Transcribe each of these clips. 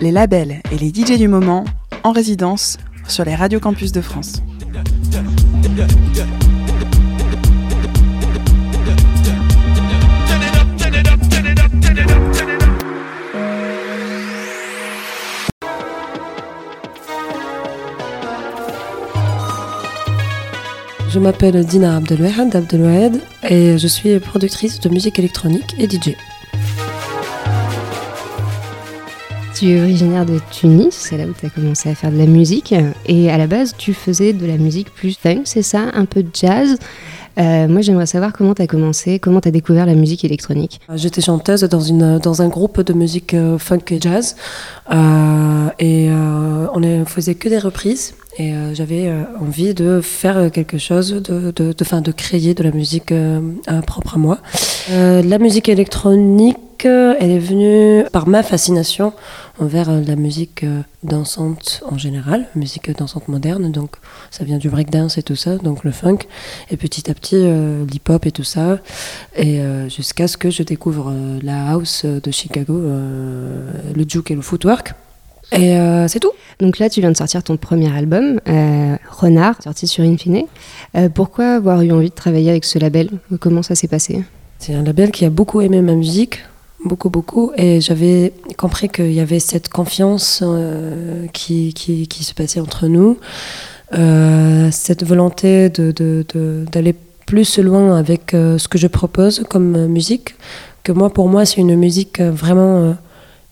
Les labels et les DJ du moment en résidence sur les radios campus de France. Je m'appelle Dina Abdelwahed Abdelwahed et je suis productrice de musique électronique et DJ. Tu es originaire de Tunis, c'est là où tu as commencé à faire de la musique. Et à la base, tu faisais de la musique plus funk, c'est ça Un peu de jazz euh, moi, j'aimerais savoir comment tu as commencé, comment tu as découvert la musique électronique. J'étais chanteuse dans, une, dans un groupe de musique euh, funk et jazz. Euh, et on ne faisait que des reprises. Et j'avais envie de faire quelque chose, de, de, de, fin, de créer de la musique propre à moi. la musique électronique, elle est venue par ma fascination envers euh, la musique euh, dansante en général, musique dansante moderne. Donc ça vient du breakdance et tout ça, donc le funk. Et petit à petit, euh, l'hip-hop et tout ça. Et jusqu'à ce que je découvre la house de Chicago, le juke et le footwork. Et c'est tout. Donc là, tu viens de sortir ton premier album, Renard, sorti sur Infine. pourquoi avoir eu envie de travailler avec ce label? Comment ça s'est passé? C'est un label qui a beaucoup aimé ma musique beaucoup, beaucoup. Et j'avais compris qu'il y avait cette confiance euh, qui, qui, se passait entre nous, euh, cette volonté d'aller de, de, plus loin avec euh, ce que je propose comme musique, que moi, pour moi, c'est une musique vraiment...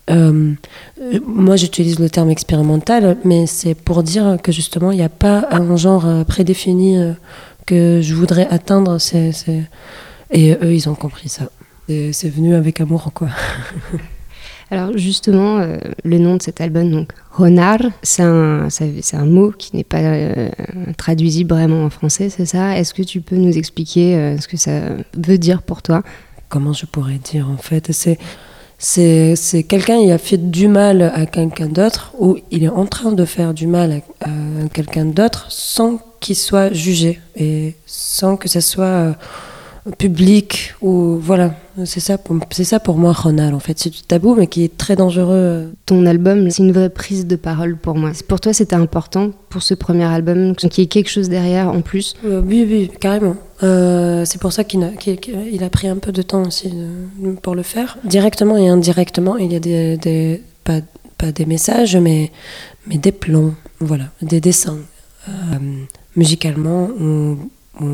moi, j'utilise le terme expérimental, mais c'est pour dire que justement, il n'y a pas un genre prédéfini que je voudrais atteindre. Et eux, ils ont compris ça c'est venu avec amour, quoi. Alors justement, euh, le nom de cet album, donc Renard, c'est un, un, mot qui n'est pas euh, traduisible vraiment en français, c'est ça? Est-ce que tu peux nous expliquer euh, ce que ça veut dire pour toi? Comment je pourrais dire en fait? C'est c'est quelqu'un qui a fait du mal à quelqu'un d'autre ou il est en train de faire du mal à, à quelqu'un d'autre sans qu'il soit jugé et sans que ce soit public ou voilà c'est ça pour c'est ça pour moi Ronald en fait. C'est du tabou mais qui est très dangereux. Ton album c'est une vraie prise de parole pour moi. Pour toi c'était important pour ce premier album qu'il y ait quelque chose derrière en plus. Euh, oui oui carrément. Euh, c'est pour ça qu'il a, qu'il a, pris un peu de temps aussi euh, pour le faire. Directement et indirectement il y a des, des pas, pas des messages mais mais des plans voilà. Des dessins musicalement ou, ou,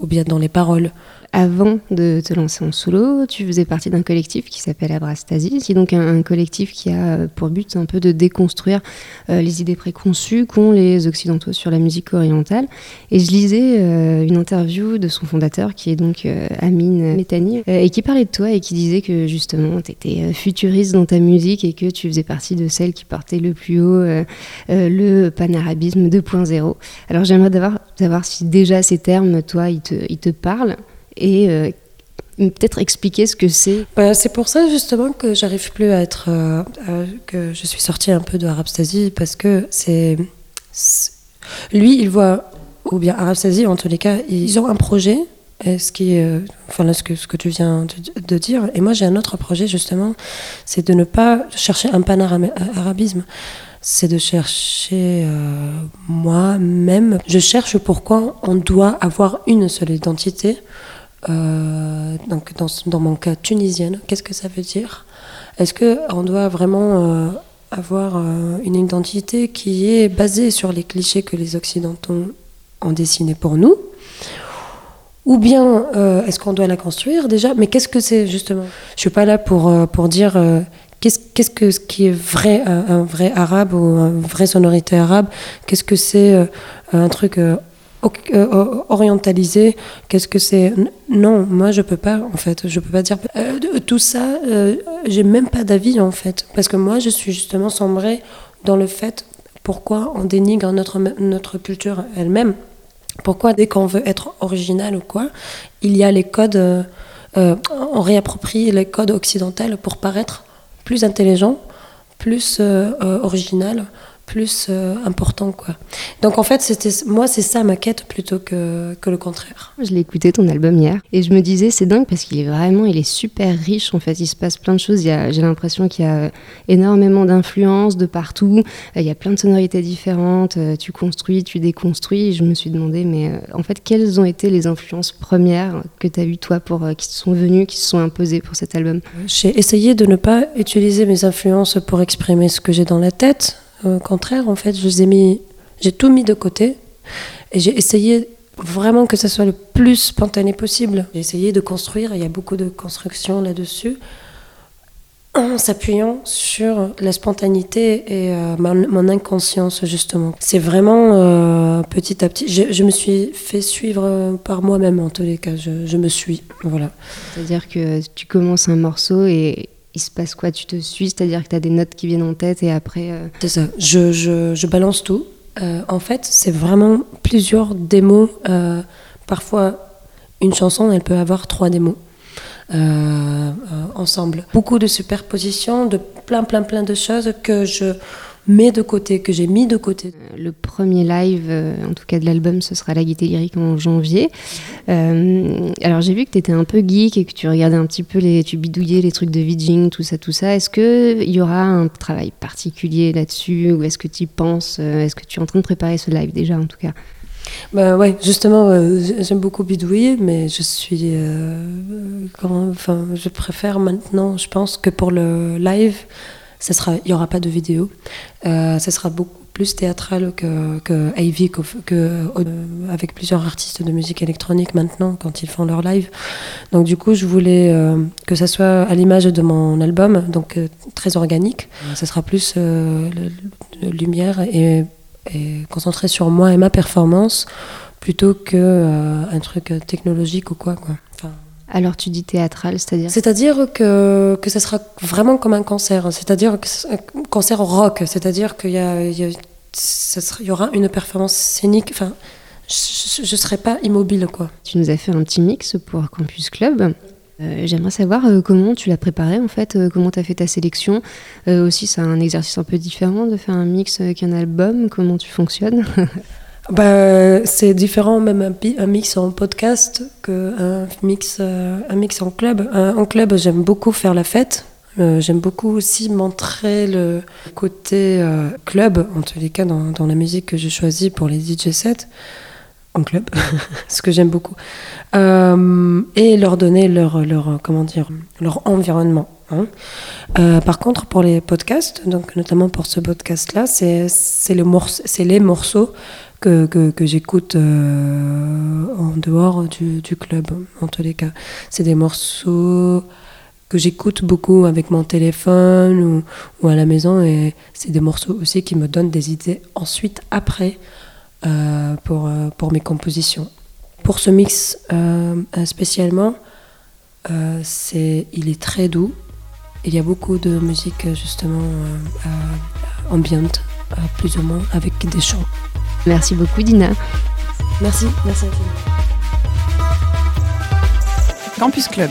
ou bien dans les paroles avant de te lancer en solo, tu faisais partie d'un collectif qui s'appelle Abrastasis, qui est donc un, collectif qui a pour but un peu de déconstruire euh, les idées préconçues qu'ont les Occidentaux sur la musique orientale. Et je lisais euh, une interview de son fondateur, qui est donc euh, Amine Métani, et qui parlait de toi et qui disait que justement, tu étais futuriste dans ta musique et que tu faisais partie de celles qui portaient le plus haut le panarabisme 2.0. Alors j'aimerais savoir si déjà ces termes, toi, ils te parlent et euh, peut-être expliquer ce que c'est bah, C'est pour ça justement que j'arrive plus à être. Euh, que je suis sortie un peu de Arabstasy parce que c'est. Lui, il voit. Ou bien Arabstasy, en tous les cas, ils ont un projet. Ce qui est, enfin ce que, ce que tu viens de, dire. Et moi, j'ai un autre projet, justement, c'est de ne pas chercher un panarabisme c'est de chercher euh, moi-même. Je cherche pourquoi on doit avoir une seule identité euh, donc dans, mon cas tunisienne, qu'est-ce que ça veut dire? Est-ce qu'on doit vraiment euh, avoir euh, une identité qui est basée sur les clichés que les Occidentaux ont dessinés pour nous? Ou bien est-ce qu'on doit la construire déjà? Mais qu'est-ce que c'est justement? Je suis pas là pour, pour dire qu'est-ce, qu'est-ce que ce qui est vrai, un, vrai arabe ou une vraie sonorité arabe? Qu'est-ce que c'est un truc orientalisé, qu'est-ce que c'est Non, moi je peux pas en fait, je peux pas dire euh, tout ça. Euh, j'ai même pas d'avis en fait, parce que moi je suis justement sombrée dans le fait pourquoi on dénigre notre notre culture elle-même. Pourquoi dès qu'on veut être original ou quoi, il y a les codes, on réapproprie les codes occidentaux pour paraître plus intelligent, plus original, plus euh, important quoi. Donc en fait c'était moi c'est ça ma quête plutôt que, que le contraire. Je l'ai écouté ton album hier et je me disais c'est dingue parce qu'il est vraiment il est super riche en fait. Il se passe plein de choses. J'ai l'impression qu'il y a énormément d'influences de partout. Il y a plein de sonorités différentes. Euh, tu construis tu déconstruis. Et je me suis demandé mais euh, en fait quelles ont été les influences premières que tu as eues toi pour qui sont venues qui se sont imposées pour cet album? J'ai essayé de ne pas utiliser mes influences pour exprimer ce que j'ai dans la tête au contraire, en fait, j'ai tout mis de côté et j'ai essayé vraiment que ça soit le plus spontané possible. J'ai essayé de construire, il y a beaucoup de construction là-dessus, en s'appuyant sur la spontanéité et euh, mon inconscience, justement. C'est vraiment euh, petit à petit. Je, me suis fait suivre par moi-même, en tous les cas. Je, je me suis. Voilà. C'est-à-dire que tu commences un morceau et il se passe quoi Tu te suis, c'est-à-dire que tu as des notes qui viennent en tête et après. Euh, c'est ça, je, je, je, balance tout. Euh, en fait, c'est vraiment plusieurs démos. Euh, parfois, une chanson, elle peut avoir trois démos. ensemble. Beaucoup de superpositions, de plein, plein, plein de choses que je mets de côté, que j'ai mis de côté. Euh, le premier live, euh, en tout cas de l'album, ce sera La Gaieté Lyrique en janvier. Euh, alors j'ai vu que tu étais un peu geek et que tu regardais un petit peu, les, tu bidouillais les trucs de vidging, tout ça, tout ça. Est-ce qu'il y aura un travail particulier là-dessus ou est-ce que tu y penses Est-ce que tu es en train de préparer ce live déjà en tout cas? Bah ouais, justement, j'aime beaucoup bidouiller, mais je suis, enfin, je préfère maintenant, je pense que pour le live, sera, il n'y aura pas de vidéo. Euh, ça sera beaucoup plus théâtral que, que euh, avec plusieurs artistes de musique électronique maintenant quand ils font leur live. Donc du coup, je voulais euh, que ça soit à l'image de mon album, donc très organique. Ça sera plus lumière et, et, concentré sur moi et ma performance plutôt que un truc technologique ou quoi. quoi. Alors tu dis théâtral, c'est-à-dire C'est-à-dire que, que ça sera vraiment comme un concert, c'est-à-dire un concert rock, c'est-à-dire qu'il y, y, y, aura une performance scénique, enfin, je ne serai pas immobile. quoi. Tu nous as fait un petit mix pour Campus Club. Euh, j'aimerais savoir euh, comment tu l'as préparé en fait, euh, comment tu as fait ta sélection. aussi, c'est un exercice un peu différent de faire un mix qu'un album. Comment tu fonctionnes? bah, c'est différent, même un, mix en podcast qu'un mix, euh, un mix en club. en club, j'aime beaucoup faire la fête. Euh, j'aime beaucoup aussi montrer le côté euh, club, en tous les cas dans, dans, la musique que j'ai choisie pour les DJ sets, en club, ce que j'aime beaucoup. et leur donner leur, leur, comment dire, leur environnement. Hein. par contre, pour les podcasts, donc notamment pour ce podcast-là, c'est le les morceaux que, que, j'écoute euh, en dehors du, du, club, en tous les cas. C'est des morceaux que j'écoute beaucoup avec mon téléphone ou, ou à la maison et c'est des morceaux aussi qui me donnent des idées ensuite, après, euh, pour, euh, pour mes compositions. Pour ce mix spécialement, c'est, il est très doux. Il y a beaucoup de musique justement ambiante, plus ou moins, avec des chants. Merci beaucoup, Dina. Merci, merci à Campus Club.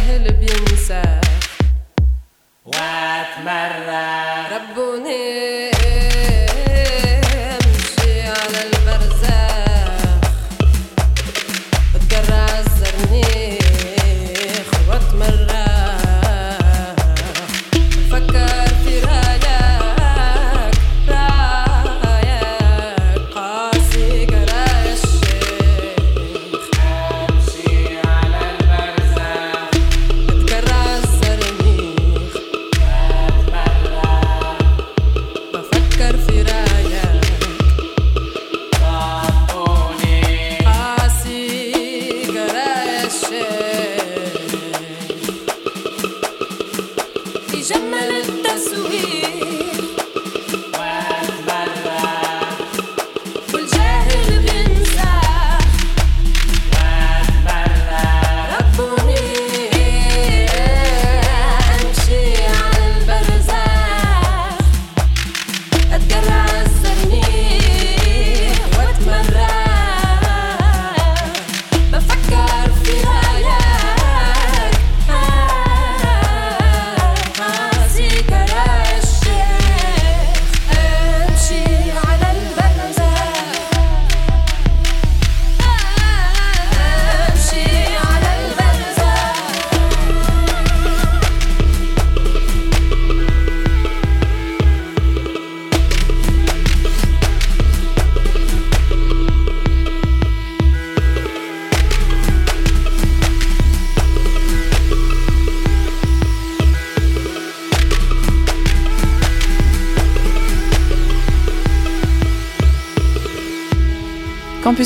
الجاهل بينساخ واتمرى ربوني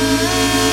Música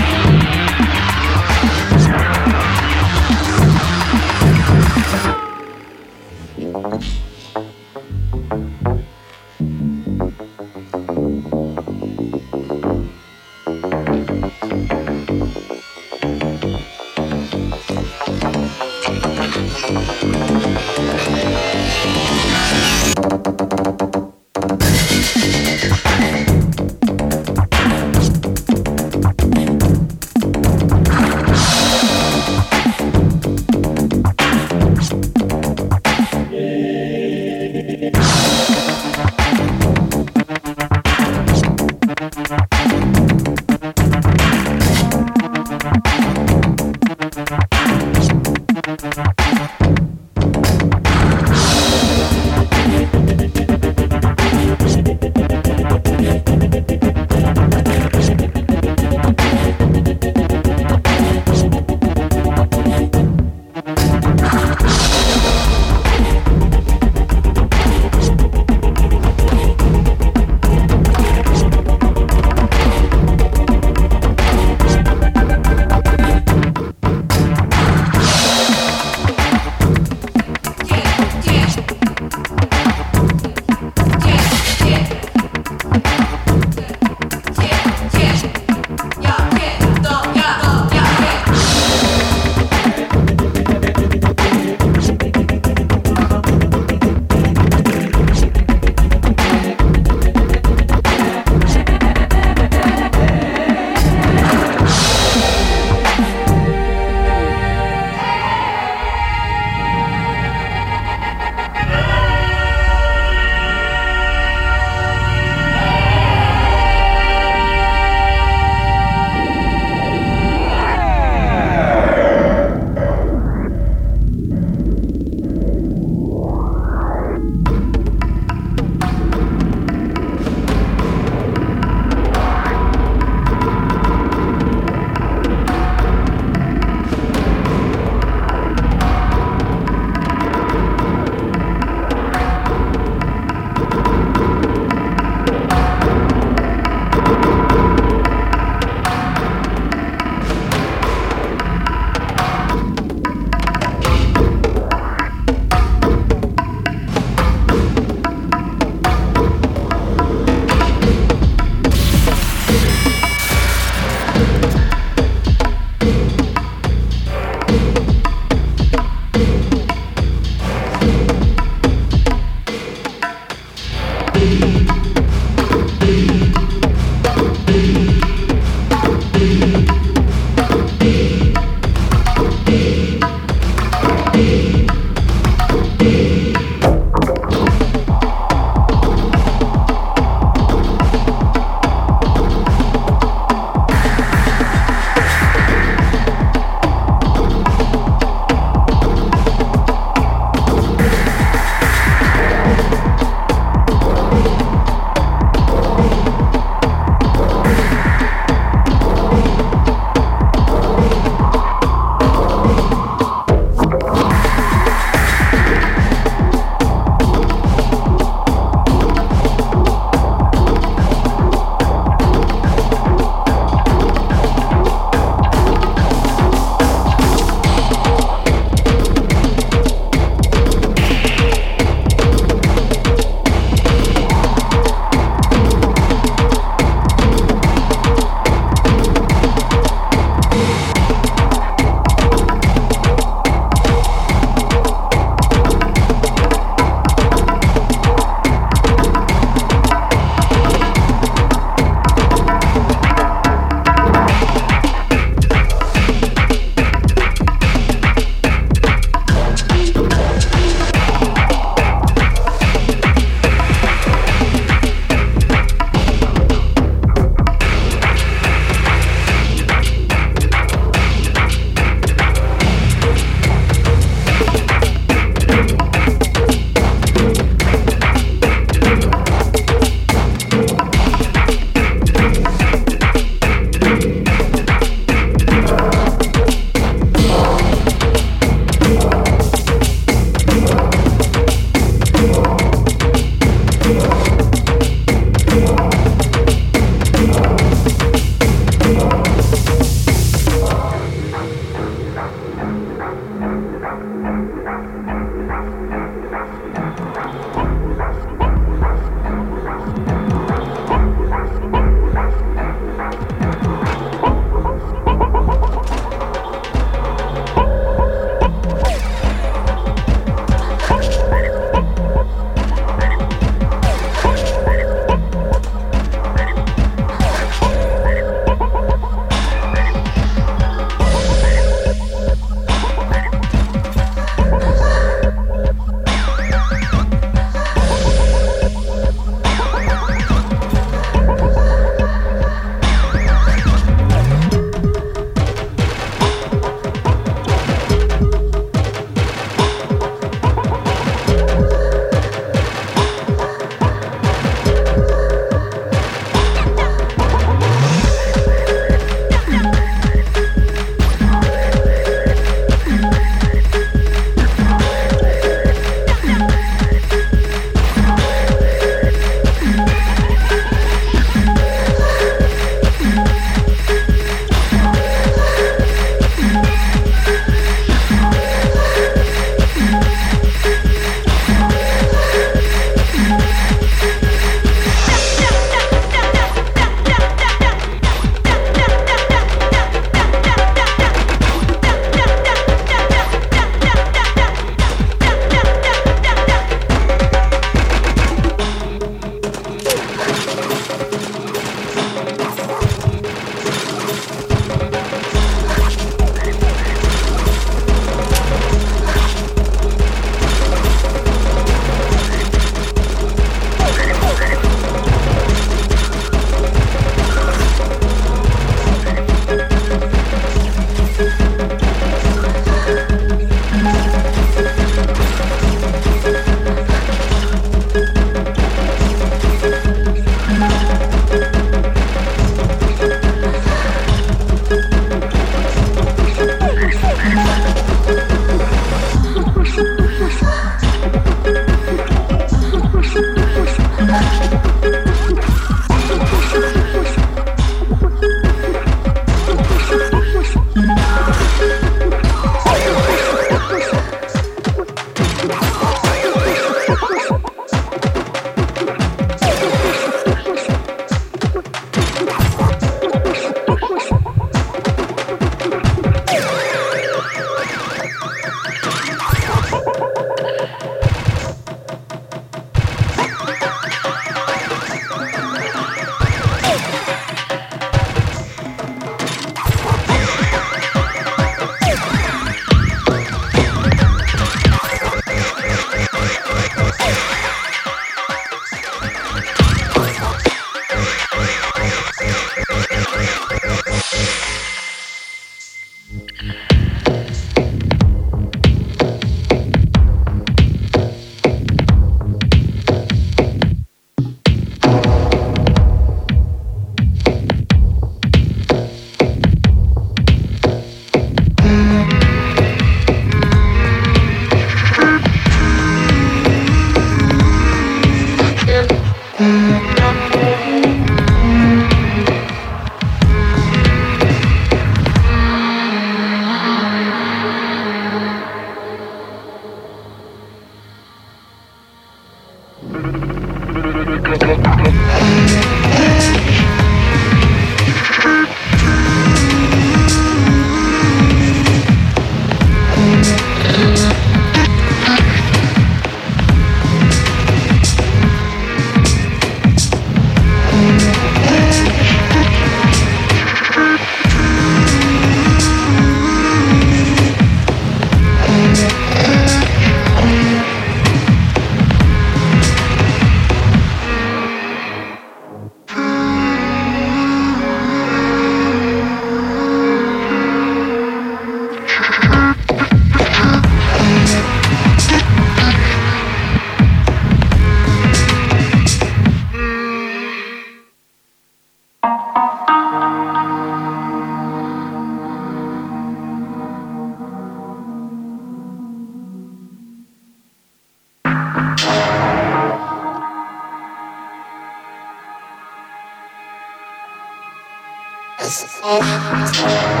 Oh.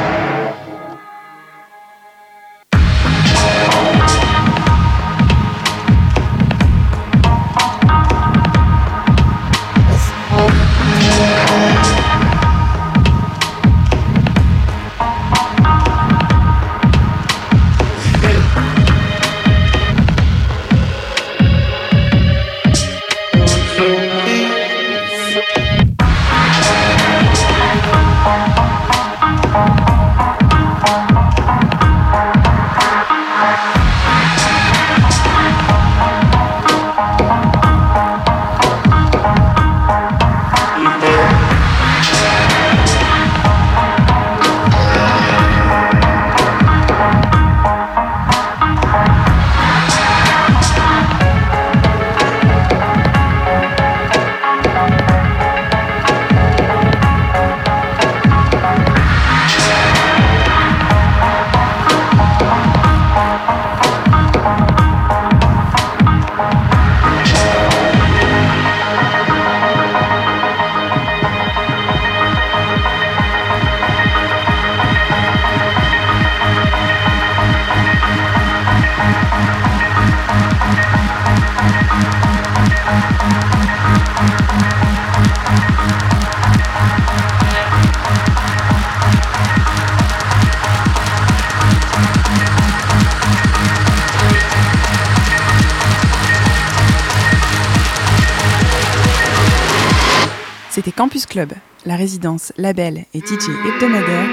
Campus Club, la résidence, label et DJ hebdomadaire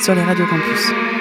sur les radios campus.